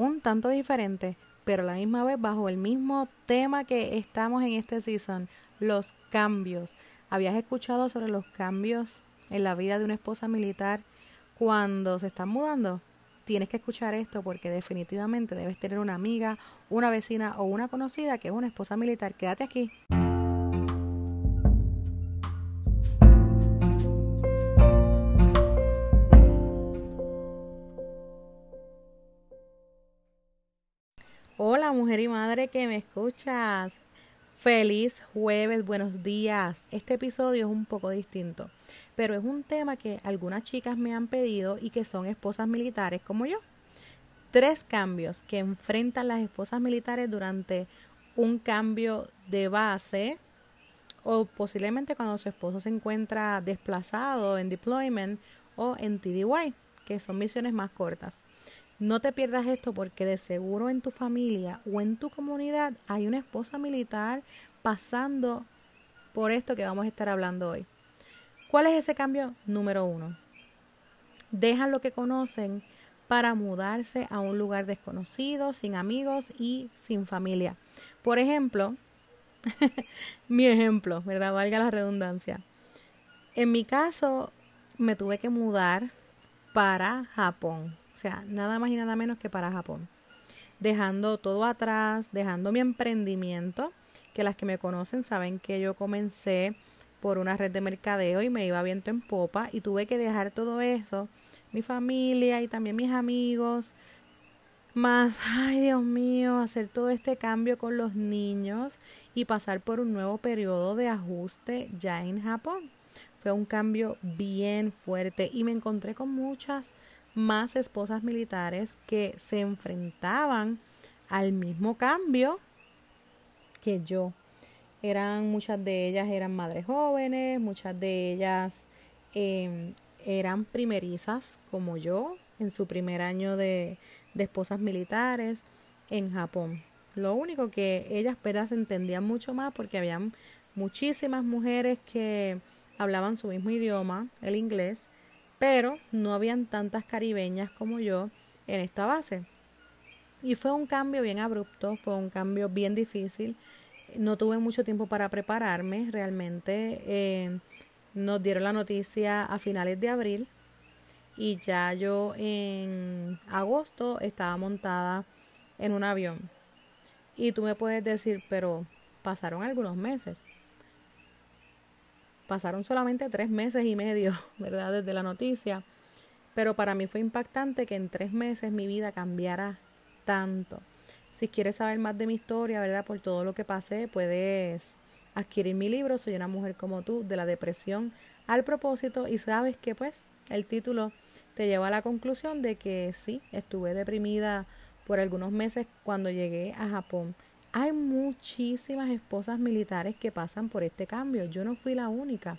un tanto diferente, pero a la misma vez bajo el mismo tema que estamos en este season, los cambios. ¿Habías escuchado sobre los cambios en la vida de una esposa militar cuando se están mudando? Tienes que escuchar esto porque definitivamente debes tener una amiga, una vecina o una conocida que es una esposa militar. Quédate aquí. Hola mujer y madre que me escuchas. Feliz jueves, buenos días. Este episodio es un poco distinto, pero es un tema que algunas chicas me han pedido y que son esposas militares como yo. Tres cambios que enfrentan las esposas militares durante un cambio de base o posiblemente cuando su esposo se encuentra desplazado en deployment o en TDY, que son misiones más cortas. No te pierdas esto porque de seguro en tu familia o en tu comunidad hay una esposa militar pasando por esto que vamos a estar hablando hoy. ¿Cuál es ese cambio? Número uno. Dejan lo que conocen para mudarse a un lugar desconocido, sin amigos y sin familia. Por ejemplo, mi ejemplo, ¿verdad? Valga la redundancia. En mi caso, me tuve que mudar para Japón. O sea, nada más y nada menos que para Japón. Dejando todo atrás, dejando mi emprendimiento, que las que me conocen saben que yo comencé por una red de mercadeo y me iba viento en popa y tuve que dejar todo eso, mi familia y también mis amigos, más, ay Dios mío, hacer todo este cambio con los niños y pasar por un nuevo periodo de ajuste ya en Japón. Fue un cambio bien fuerte y me encontré con muchas más esposas militares que se enfrentaban al mismo cambio que yo. Eran muchas de ellas eran madres jóvenes, muchas de ellas em, eran primerizas como yo en su primer año de, esposas militares en Japón. Lo único que ellas ¿verdad? se entendían mucho más porque habían muchísimas mujeres que hablaban su mismo idioma, el inglés, pero no habían tantas caribeñas como yo en esta base. Y fue un cambio bien abrupto, fue un cambio bien difícil. No tuve mucho tiempo para prepararme, realmente eh, nos dieron la noticia a finales de abril y ya yo en agosto estaba montada en un avión. Y tú me puedes decir, pero pasaron algunos meses pasaron solamente tres meses y medio, ¿verdad? Desde la noticia. Pero para mí fue impactante que en tres meses mi vida cambiara tanto. Si quieres saber más de mi historia, ¿verdad? Por todo lo que pasé, puedes adquirir mi libro, Soy una mujer como tú, de la depresión al propósito. Y sabes que pues el título te lleva a la conclusión de que sí, estuve deprimida por algunos meses cuando llegué a Japón. Hay muchísimas esposas militares que pasan por este cambio. Yo no fui la única.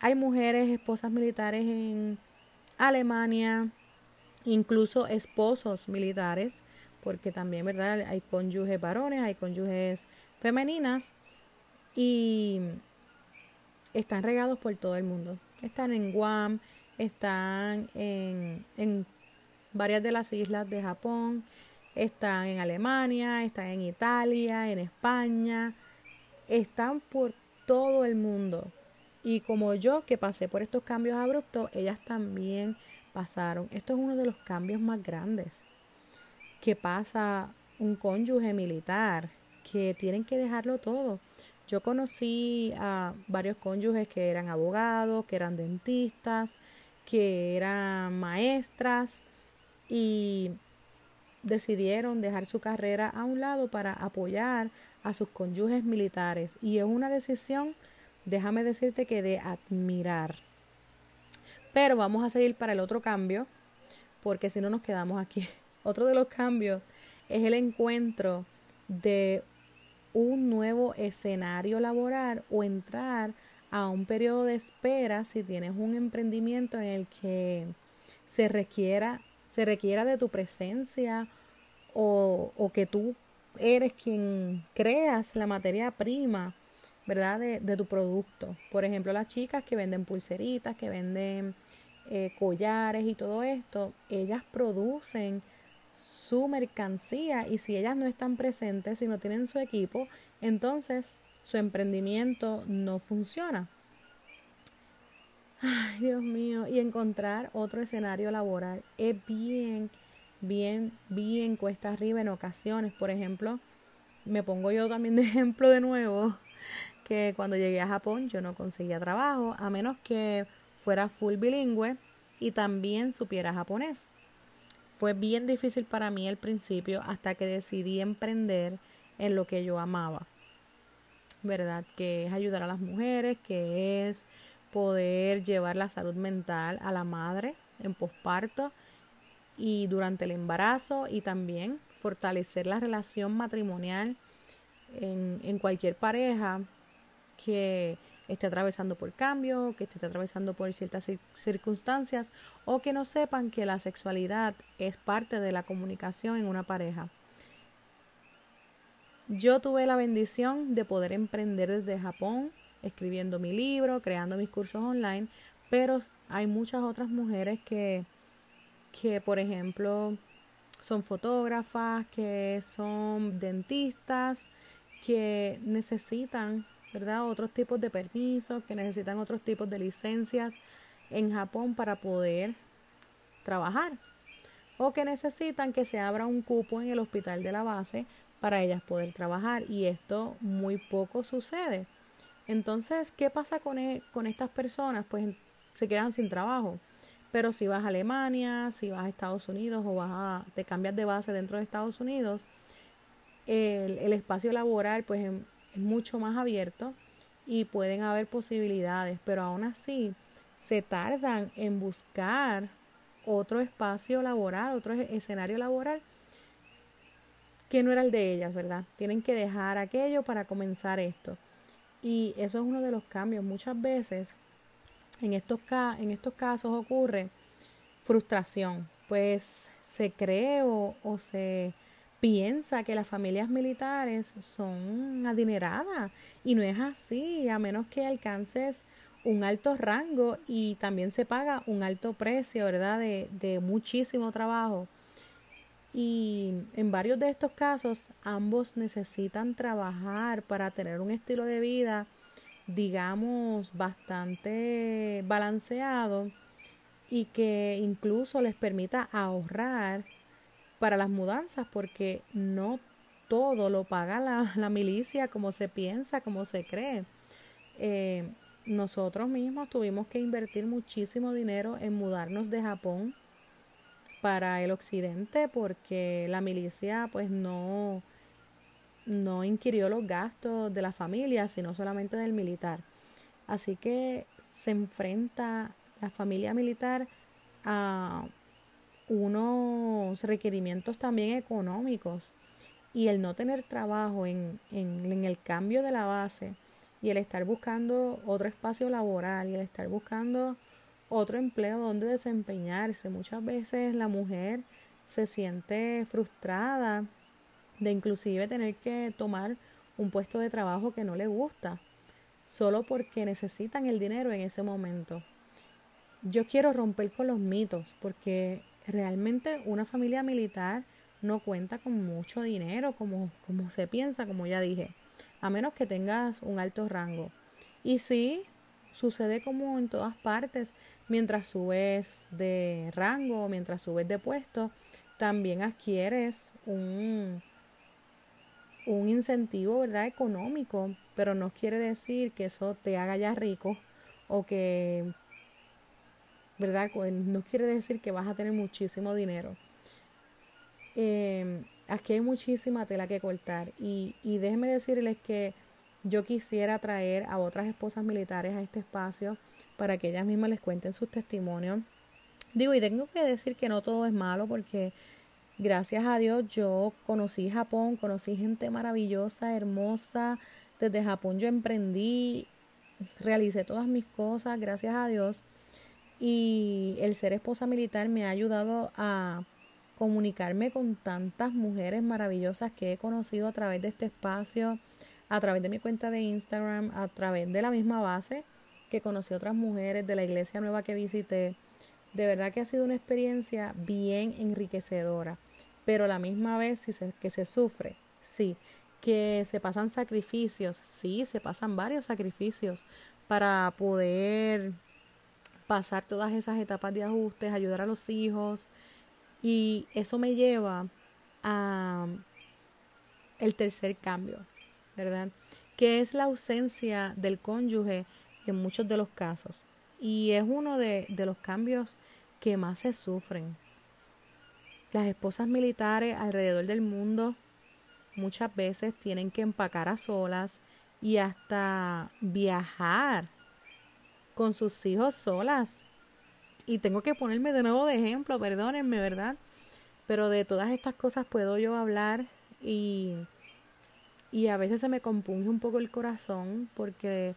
Hay mujeres esposas militares en Alemania, incluso esposos militares, porque también, ¿verdad? Hay cónyuges varones, hay cónyuges femeninas y están regados por todo el mundo. Están en Guam, están en, en varias de las islas de Japón, están en Alemania, están en Italia, en España, están por todo el mundo. Y como yo que pasé por estos cambios abruptos, ellas también pasaron. Esto es uno de los cambios más grandes que pasa un cónyuge militar, que tienen que dejarlo todo. Yo conocí a varios cónyuges que eran abogados, que eran dentistas, que eran maestras y decidieron dejar su carrera a un lado para apoyar a sus cónyuges militares. Y es una decisión, déjame decirte que de admirar. Pero vamos a seguir para el otro cambio, porque si no nos quedamos aquí. Otro de los cambios es el encuentro de un nuevo escenario laboral o entrar a un periodo de espera si tienes un emprendimiento en el que se requiera se requiera de tu presencia o, o que tú eres quien creas la materia prima, ¿verdad? De, de, tu producto. Por ejemplo, las chicas que venden pulseritas, que venden eh, collares y todo esto, ellas producen su mercancía y si ellas no están presentes, si no tienen su equipo, entonces su emprendimiento no funciona. Ay, Dios mío, y encontrar otro escenario laboral es bien, bien, bien cuesta arriba en ocasiones. Por ejemplo, me pongo yo también de ejemplo de nuevo, que cuando llegué a Japón yo no conseguía trabajo, a menos que fuera full bilingüe y también supiera japonés. Fue bien difícil para mí al principio hasta que decidí emprender en lo que yo amaba. ¿Verdad? Que es ayudar a las mujeres, que es poder llevar la salud mental a la madre en posparto y durante el embarazo y también fortalecer la relación matrimonial en, cualquier pareja que esté atravesando por cambio, que esté atravesando por ciertas circunstancias o que no sepan que la sexualidad es parte de la comunicación en una pareja. Yo tuve la bendición de poder emprender desde Japón, escribiendo mi libro, creando mis cursos online, pero hay muchas otras mujeres que, que por ejemplo, son fotógrafas, que son dentistas, que necesitan ¿verdad? Otros tipos de permisos, que necesitan otros tipos de licencias en Japón para poder trabajar. O que necesitan que se abra un cupo en el hospital de la base para ellas poder trabajar. Y esto muy poco sucede. Entonces, ¿qué pasa con, e, con estas personas? Pues se quedan sin trabajo. Pero si vas a Alemania, si vas a Estados Unidos o vas a, te cambias de base dentro de Estados Unidos, el, el espacio laboral pues es mucho más abierto y pueden haber posibilidades, pero aún así se tardan en buscar otro espacio laboral, otro escenario laboral que no era el de ellas, ¿verdad? Tienen que dejar aquello para comenzar esto. Y eso es uno de los cambios. Muchas veces en estos, en estos casos ocurre frustración, pues se cree o se piensa que las familias militares son adineradas y no es así, a menos que alcances un alto rango y también se paga un alto precio, ¿verdad? De, de muchísimo trabajo. Y en varios de estos casos ambos necesitan trabajar para tener un estilo de vida, digamos, bastante balanceado y que incluso les permita ahorrar para las mudanzas porque no todo lo paga la, milicia como se piensa, como se cree. Eh, nosotros mismos tuvimos que invertir muchísimo dinero en mudarnos de Japón para el occidente porque la milicia pues no no inquirió los gastos de la familia sino solamente del militar. Así que se enfrenta la familia militar a unos requerimientos también económicos y el no tener trabajo en, en, el cambio de la base y el estar buscando otro espacio laboral y el estar buscando otro empleo donde desempeñarse. Muchas veces la mujer se siente frustrada de inclusive tener que tomar un puesto de trabajo que no le gusta, solo porque necesitan el dinero en ese momento. Yo quiero romper con los mitos, porque realmente una familia militar no cuenta con mucho dinero como, como se piensa, como ya dije, a menos que tengas un alto rango. Y sí, sucede como en todas partes, mientras subes de rango, mientras subes de puesto, también adquieres un, un incentivo, ¿verdad? Económico, pero no quiere decir que eso te haga ya rico o que ¿verdad? No quiere decir que vas a tener muchísimo dinero. Em, aquí hay muchísima tela que cortar y, y déjenme decirles que yo quisiera traer a otras esposas militares a este espacio para que ellas mismas les cuenten sus testimonios. Digo, y tengo que decir que no todo es malo porque gracias a Dios yo conocí Japón, conocí gente maravillosa, hermosa. Desde Japón yo emprendí, realicé todas mis cosas, gracias a Dios y el ser esposa militar me ha ayudado a comunicarme con tantas mujeres maravillosas que he conocido a través de este espacio, a través de mi cuenta de Instagram, a través de la misma base que conocí otras mujeres de la iglesia nueva que visité. De verdad que ha sido una experiencia bien enriquecedora. pero la misma vez sí que se sufre, sí, que se pasan sacrificios, sí, se pasan varios sacrificios para poder pasar todas esas etapas de ajustes, ayudar a los hijos y eso me lleva a el tercer cambio, ¿verdad? Que es la ausencia del cónyuge en muchos de los casos y es uno de, de los cambios que más se sufren. Las esposas militares alrededor del mundo muchas veces tienen que empacar a solas y hasta viajar con sus hijos solas. Y tengo que ponerme de nuevo de ejemplo, perdónenme, ¿verdad? Pero de todas estas cosas puedo yo hablar y, y a veces se me compunge un poco el corazón porque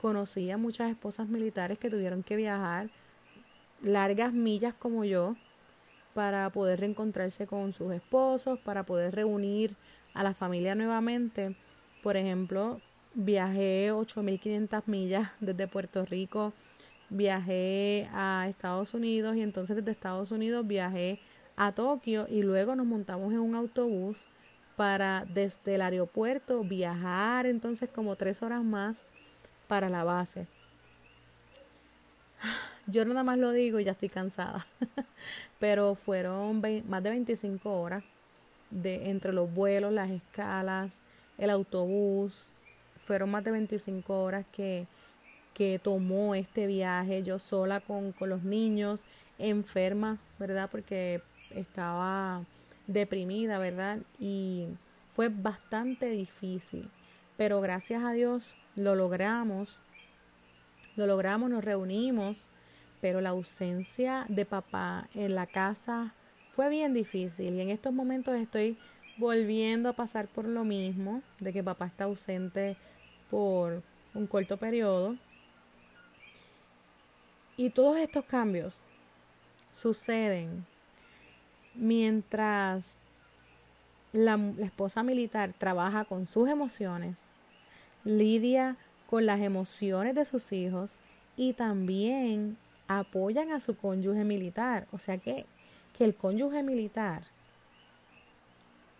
conocí a muchas esposas militares que tuvieron que viajar largas millas como yo para poder reencontrarse con sus esposos, para poder reunir a la familia nuevamente. Por ejemplo, viajé 8.500 millas desde Puerto Rico, viajé a Estados Unidos y entonces desde Estados Unidos viajé a Tokio y luego nos montamos en un autobús para desde el aeropuerto viajar entonces como tres horas más para la base. Yo nada más lo digo y ya estoy cansada, pero fueron más de 25 horas de entre los vuelos, las escalas, el autobús, fueron más de 25 horas que, que tomó este viaje yo sola con, con los niños, enferma, ¿verdad? Porque estaba deprimida, ¿verdad? Y fue bastante difícil, pero gracias a Dios lo logramos, lo logramos, nos reunimos, pero la ausencia de papá en la casa fue bien difícil y en estos momentos estoy volviendo a pasar por lo mismo, de que papá está ausente por un corto periodo. Y todos estos cambios suceden mientras la, esposa militar trabaja con sus emociones, lidia con las emociones de sus hijos y también apoyan a su cónyuge militar. O sea que que el cónyuge militar,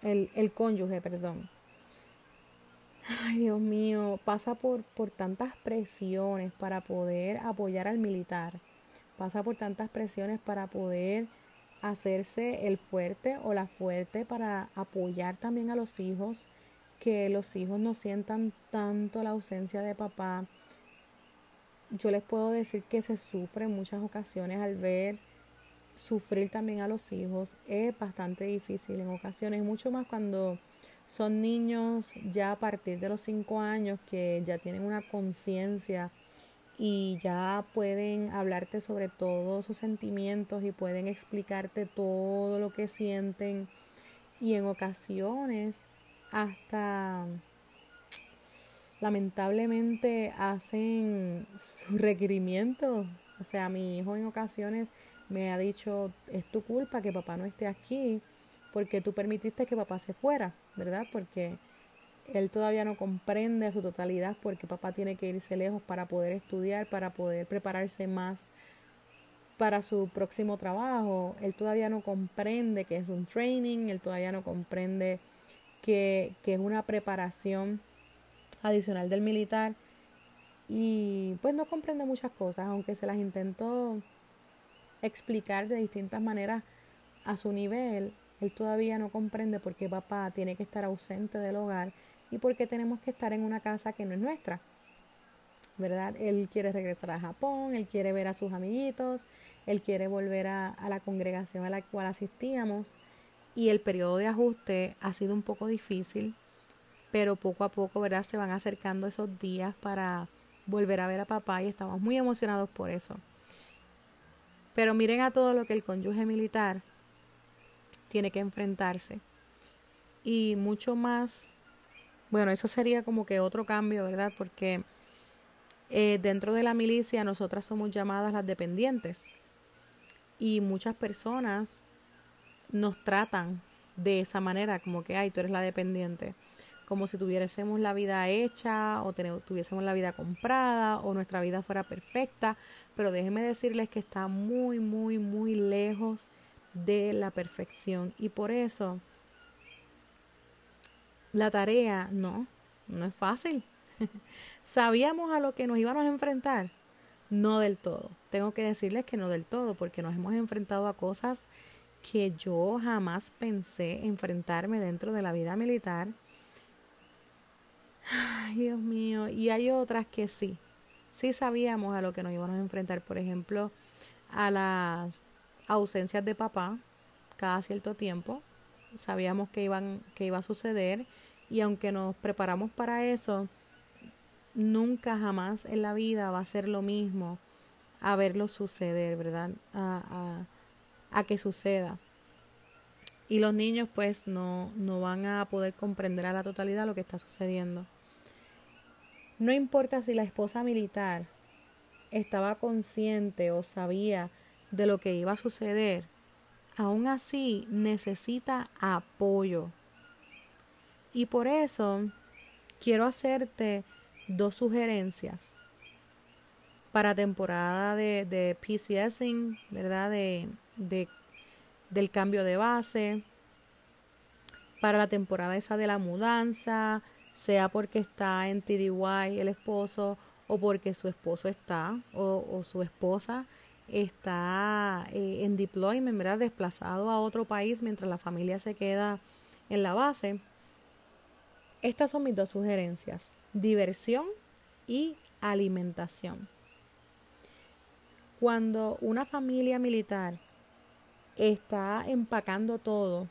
el, el cónyuge, perdón, ay Dios mío, pasa por, por tantas presiones para poder apoyar al militar, pasa por tantas presiones para poder hacerse el fuerte o la fuerte para apoyar también a los hijos, que los hijos no sientan tanto la ausencia de papá. Yo les puedo decir que se sufre en muchas ocasiones al ver sufrir también a los hijos es bastante difícil en ocasiones, mucho más cuando son niños ya a partir de los cinco años que ya tienen una conciencia y ya pueden hablarte sobre todos sus sentimientos y pueden explicarte todo lo que sienten y en ocasiones hasta lamentablemente hacen sus requerimientos. O sea, mi hijo en ocasiones me ha dicho, es tu culpa que papá no esté aquí, porque tú permitiste que papá se fuera, ¿verdad? Porque él todavía no comprende a su totalidad porque papá tiene que irse lejos para poder estudiar, para poder prepararse más para su próximo trabajo. Él todavía no comprende que es un training, él todavía no comprende que, que es una preparación adicional del militar y pues no comprende muchas cosas, aunque se las intentó explicar de distintas maneras a su nivel, él todavía no comprende por qué papá tiene que estar ausente del hogar y por qué tenemos que estar en una casa que no es nuestra. ¿Verdad? Él quiere regresar a Japón, él quiere ver a sus amiguitos, él quiere volver a, a la congregación a la cual asistíamos y el periodo de ajuste ha sido un poco difícil, pero poco a poco, ¿verdad? Se van acercando esos días para volver a ver a papá y estamos muy emocionados por eso. Pero miren a todo lo que el cónyuge militar tiene que enfrentarse. Y mucho más, bueno, eso sería como que otro cambio, ¿verdad? Porque eh, dentro de la milicia nosotras somos llamadas las dependientes. Y muchas personas nos tratan de esa manera, como que, ay, tú eres la dependiente como si tuviésemos la vida hecha o tuviésemos la vida comprada o nuestra vida fuera perfecta, pero déjenme decirles que está muy, muy, muy lejos de la perfección. Y por eso la tarea no, no es fácil. ¿Sabíamos a lo que nos íbamos a enfrentar? No del todo. Tengo que decirles que no del todo, porque nos hemos enfrentado a cosas que yo jamás pensé enfrentarme dentro de la vida militar. Ay, Dios mío. Y hay otras que sí. Sí sabíamos a lo que nos íbamos a enfrentar. Por ejemplo, a las ausencias de papá cada cierto tiempo. Sabíamos que, iban, que iba a suceder. Y aunque nos preparamos para eso, nunca jamás en la vida va a ser lo mismo a verlo suceder, ¿verdad? A, que suceda. Y los niños pues no, no van a poder comprender a la totalidad lo que está sucediendo. No importa si la esposa militar estaba consciente o sabía de lo que iba a suceder, aún así necesita apoyo. Y por eso quiero hacerte dos sugerencias para temporada de, de PCSing, ¿verdad? De, de, del cambio de base, para la temporada esa de la mudanza, sea porque está en TDY el esposo o porque su esposo está o, su esposa está eh, en deployment, ¿verdad? Desplazado a otro país mientras la familia se queda en la base. Estas son mis dos sugerencias, diversión y alimentación. Cuando una familia militar está empacando todo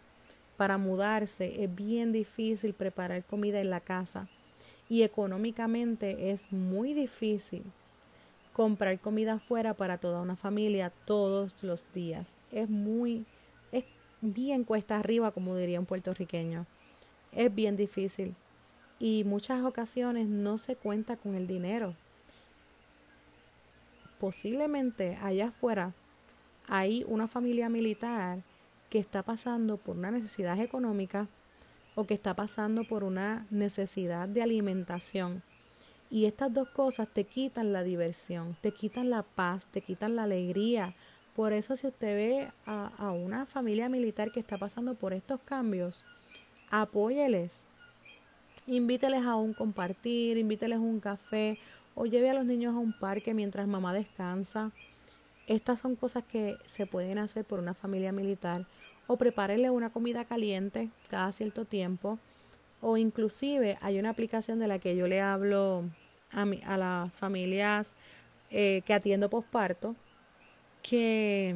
para mudarse, es bien difícil preparar comida en la casa y económicamente es muy difícil comprar comida afuera para toda una familia todos los días. Es muy, es bien cuesta arriba, como diría un puertorriqueño. Es bien difícil y muchas ocasiones no se cuenta con el dinero posiblemente allá afuera hay una familia militar que está pasando por una necesidad económica o que está pasando por una necesidad de alimentación. Y estas dos cosas te quitan la diversión, te quitan la paz, te quitan la alegría. Por eso si usted ve a, a una familia militar que está pasando por estos cambios, apóyeles, invíteles a un compartir, invíteles a un café o lleve a los niños a un parque mientras mamá descansa. Estas son cosas que se pueden hacer por una familia militar o prepárenle una comida caliente cada cierto tiempo. O inclusive hay una aplicación de la que yo le hablo a, mi, a las familias eh, que atiendo posparto que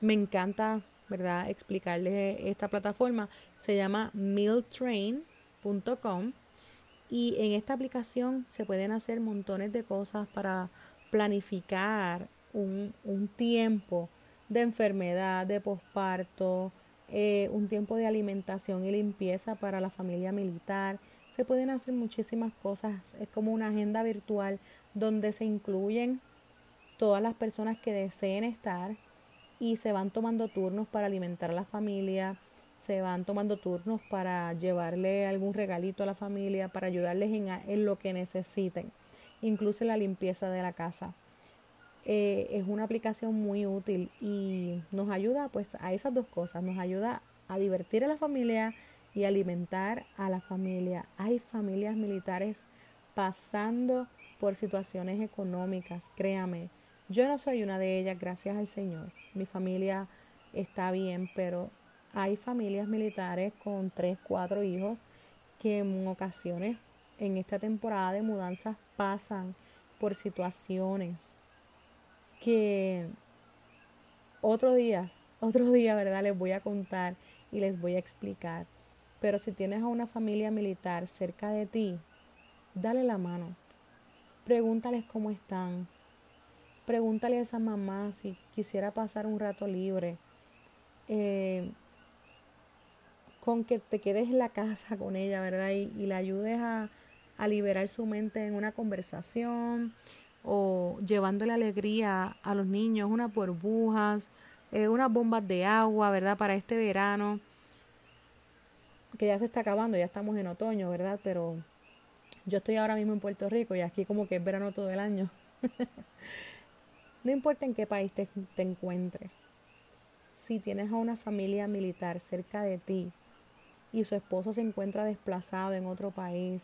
me encanta verdad explicarles esta plataforma. Se llama y en esta aplicación se pueden hacer montones de cosas para planificar un, un tiempo de enfermedad, de posparto, eh, un tiempo de alimentación y limpieza para la familia militar. Se pueden hacer muchísimas cosas. Es como una agenda virtual donde se incluyen todas las personas que deseen estar y se van tomando turnos para alimentar a la familia, se van tomando turnos para llevarle algún regalito a la familia, para ayudarles en, en lo que necesiten, incluso la limpieza de la casa. Eh, es una aplicación muy útil y nos ayuda pues a esas dos cosas, nos ayuda a divertir a la familia y alimentar a la familia. Hay familias militares pasando por situaciones económicas, créame. Yo no soy una de ellas, gracias al Señor. Mi familia está bien, pero hay familias militares con tres, cuatro hijos que en ocasiones en esta temporada de mudanzas pasan por situaciones que otro día, otro día, ¿verdad? Les voy a contar y les voy a explicar. Pero si tienes a una familia militar cerca de ti, dale la mano. Pregúntales cómo están. Pregúntale a esa mamá si quisiera pasar un rato libre. Eh, con que te quedes en la casa con ella, ¿verdad? Y, y la ayudes a, liberar su mente en una conversación o llevándole alegría a los niños, unas burbujas, eh, unas bombas de agua, ¿verdad? Para este verano, que ya se está acabando, ya estamos en otoño, ¿verdad? Pero yo estoy ahora mismo en Puerto Rico y aquí como que es verano todo el año. no importa en qué país te encuentres si tienes a una familia militar cerca de ti y su esposo se encuentra desplazado en otro país,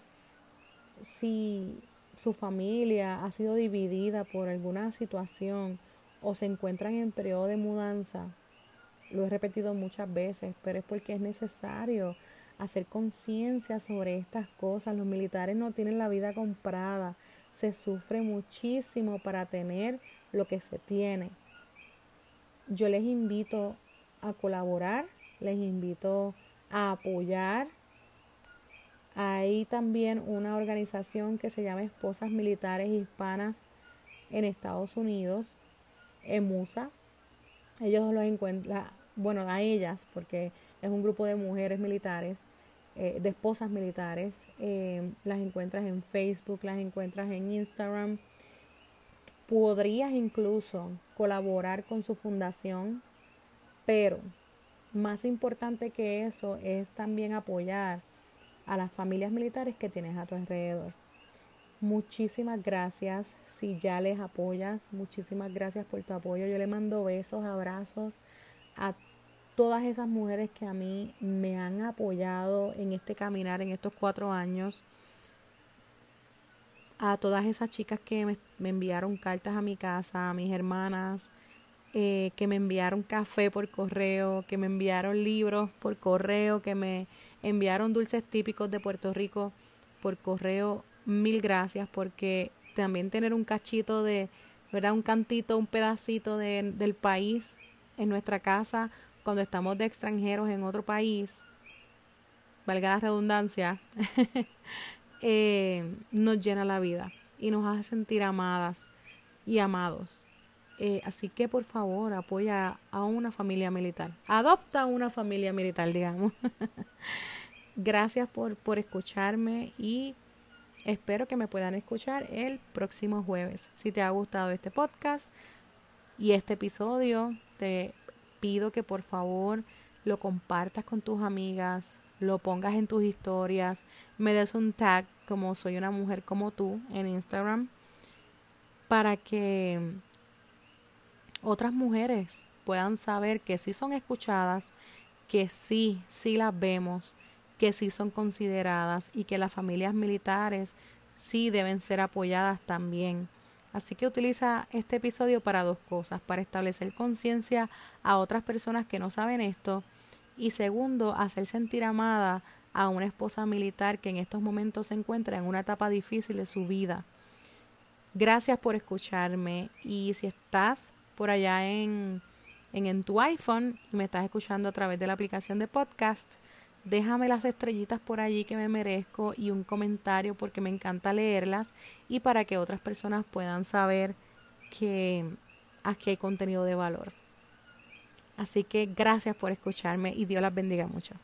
si su familia ha sido dividida por alguna situación o se encuentran en periodo de mudanza, lo he repetido muchas veces, pero es porque es necesario hacer conciencia sobre estas cosas. Los militares no tienen la vida comprada, se sufre muchísimo para tener lo que se tiene. Yo les invito a colaborar, les invito a apoyar. Hay también una organización que se llama Esposas Militares Hispanas en Estados Unidos, EMUSA. Ellos los encuentran, bueno, a ellas, porque es un grupo de mujeres militares, eh, de esposas militares. Eh, las encuentras en Facebook, las encuentras en Instagram. Podrías incluso colaborar con su fundación, pero más importante que eso es también apoyar a las familias militares que tienes a tu alrededor. Muchísimas gracias si ya les apoyas. Muchísimas gracias por tu apoyo. Yo le mando besos, abrazos a todas esas mujeres que a mí me han apoyado en este caminar, en estos cuatro años, a todas esas chicas que me, enviaron cartas a mi casa, a mis hermanas, eh, que me enviaron café por correo, que me enviaron libros por correo, que me enviaron dulces típicos de Puerto Rico por correo. Mil gracias porque también tener un cachito de, ¿verdad? Un cantito, un pedacito de, del país en nuestra casa cuando estamos de extranjeros en otro país, valga la redundancia, eh, nos llena la vida y nos hace sentir amadas y amados. Eh, así que por favor apoya a una familia militar. Adopta una familia militar, digamos. Gracias por, por escucharme y espero que me puedan escuchar el próximo jueves. Si te ha gustado este podcast y este episodio, te pido que por favor lo compartas con tus amigas, lo pongas en tus historias, me des un tag como soy una mujer como tú en Instagram para que otras mujeres puedan saber que sí son escuchadas, que sí, sí las vemos, que sí son consideradas y que las familias militares sí deben ser apoyadas también. Así que utiliza este episodio para dos cosas, para establecer conciencia a otras personas que no saben esto y segundo, hacer sentir amada a una esposa militar que en estos momentos se encuentra en una etapa difícil de su vida. Gracias por escucharme y si estás por allá en, en, en tu iPhone y me estás escuchando a través de la aplicación de podcast, Déjame las estrellitas por allí que me merezco y un comentario porque me encanta leerlas y para que otras personas puedan saber que aquí hay contenido de valor. Así que gracias por escucharme y Dios las bendiga mucho.